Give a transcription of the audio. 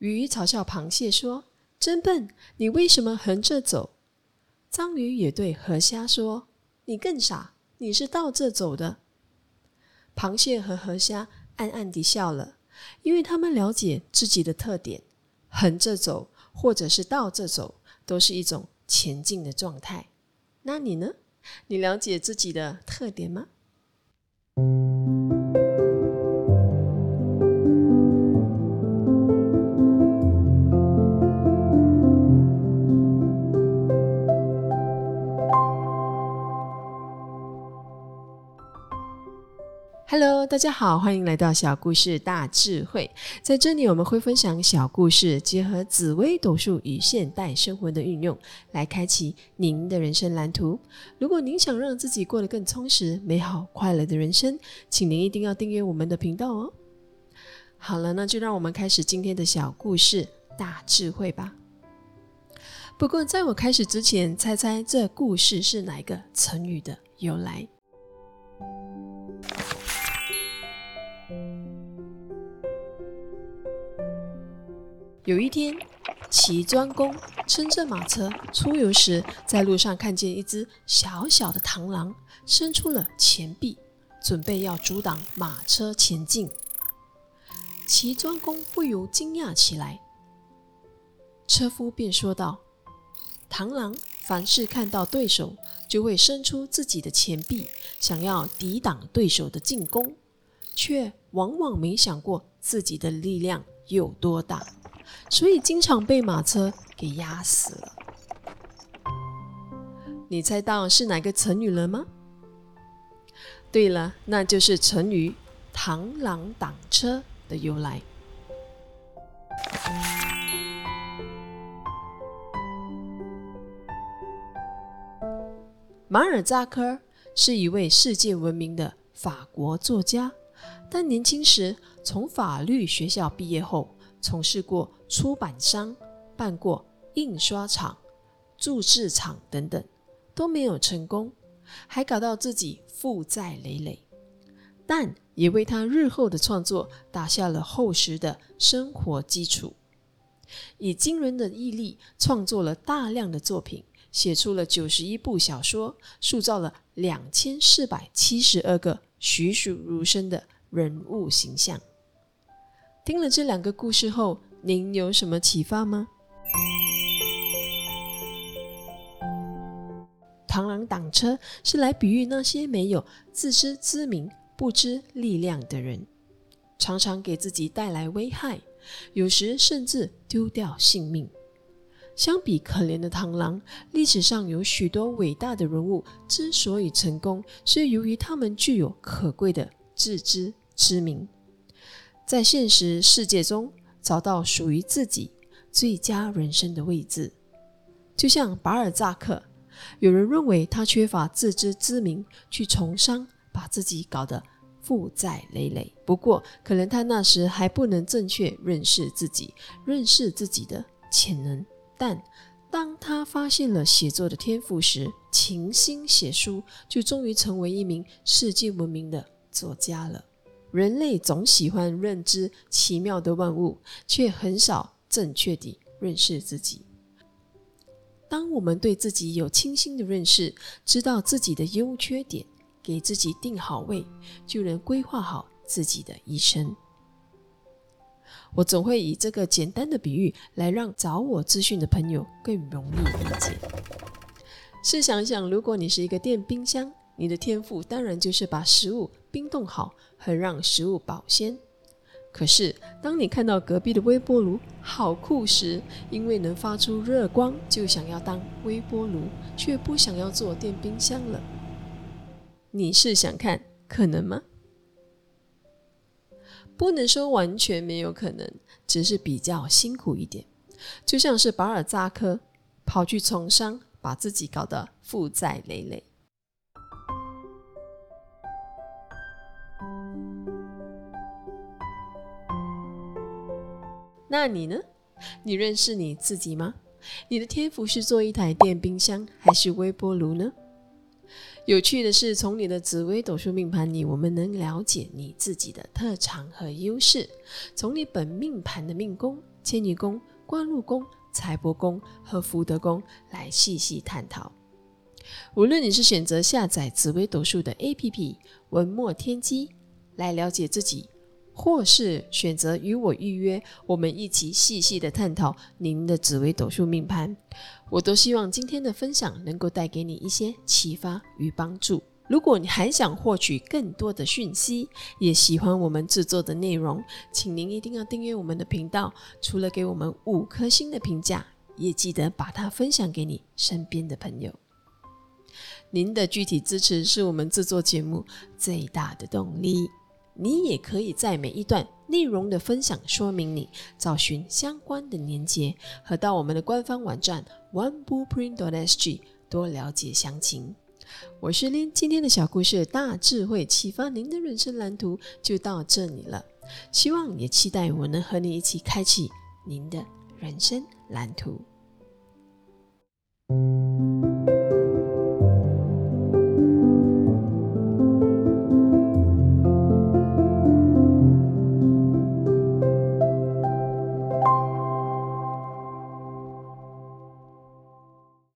鱼嘲笑螃蟹说：“真笨，你为什么横着走？”章鱼也对河虾说：“你更傻，你是倒着走的。”螃蟹和河虾暗暗地笑了，因为他们了解自己的特点：横着走或者是倒着走，都是一种前进的状态。那你呢？你了解自己的特点吗？Hello，大家好，欢迎来到小故事大智慧。在这里，我们会分享小故事，结合紫微斗数与现代生活的运用，来开启您的人生蓝图。如果您想让自己过得更充实、美好、快乐的人生，请您一定要订阅我们的频道哦。好了，那就让我们开始今天的小故事大智慧吧。不过，在我开始之前，猜猜这故事是哪个成语的由来？有一天，齐庄公乘着马车出游时，在路上看见一只小小的螳螂伸出了前臂，准备要阻挡马车前进。齐庄公不由惊讶起来，车夫便说道：“螳螂凡是看到对手，就会伸出自己的前臂，想要抵挡对手的进攻，却往往没想过自己的力量有多大。”所以经常被马车给压死了。你猜到是哪个成语了吗？对了，那就是成语“螳螂挡车”的由来。马尔扎克是一位世界闻名的法国作家，但年轻时从法律学校毕业后。从事过出版商、办过印刷厂、铸制厂等等，都没有成功，还搞到自己负债累累，但也为他日后的创作打下了厚实的生活基础。以惊人的毅力创作了大量的作品，写出了九十一部小说，塑造了两千四百七十二个栩栩如生的人物形象。听了这两个故事后，您有什么启发吗？螳螂挡车是来比喻那些没有自知之明、不知力量的人，常常给自己带来危害，有时甚至丢掉性命。相比可怜的螳螂，历史上有许多伟大的人物之所以成功，是由于他们具有可贵的自知之明。在现实世界中找到属于自己最佳人生的位置，就像巴尔扎克，有人认为他缺乏自知之明，去从商，把自己搞得负债累累。不过，可能他那时还不能正确认识自己，认识自己的潜能。但当他发现了写作的天赋时，潜心写书，就终于成为一名世界闻名的作家了。人类总喜欢认知奇妙的万物，却很少正确地认识自己。当我们对自己有清晰的认识，知道自己的优缺点，给自己定好位，就能规划好自己的一生。我总会以这个简单的比喻来让找我咨询的朋友更容易理解。试想想，如果你是一个电冰箱，你的天赋当然就是把食物冰冻好。很让食物保鲜。可是，当你看到隔壁的微波炉好酷时，因为能发出热光，就想要当微波炉，却不想要做电冰箱了。你是想看可能吗？不能说完全没有可能，只是比较辛苦一点。就像是巴尔扎克跑去从商，把自己搞得负债累累。那你呢？你认识你自己吗？你的天赋是做一台电冰箱还是微波炉呢？有趣的是，从你的紫微斗数命盘里，我们能了解你自己的特长和优势。从你本命盘的命宫、迁移宫、官禄宫、财帛宫和福德宫来细细探讨。无论你是选择下载紫微斗数的 APP 文墨天机来了解自己。或是选择与我预约，我们一起细细的探讨您的紫微斗数命盘。我都希望今天的分享能够带给你一些启发与帮助。如果你还想获取更多的讯息，也喜欢我们制作的内容，请您一定要订阅我们的频道。除了给我们五颗星的评价，也记得把它分享给你身边的朋友。您的具体支持是我们制作节目最大的动力。你也可以在每一段内容的分享说明里找寻相关的连接，和到我们的官方网站 oneblueprint.sg 多了解详情。我是林，今天的小故事大智慧启发您的人生蓝图就到这里了，希望也期待我能和你一起开启您的人生蓝图。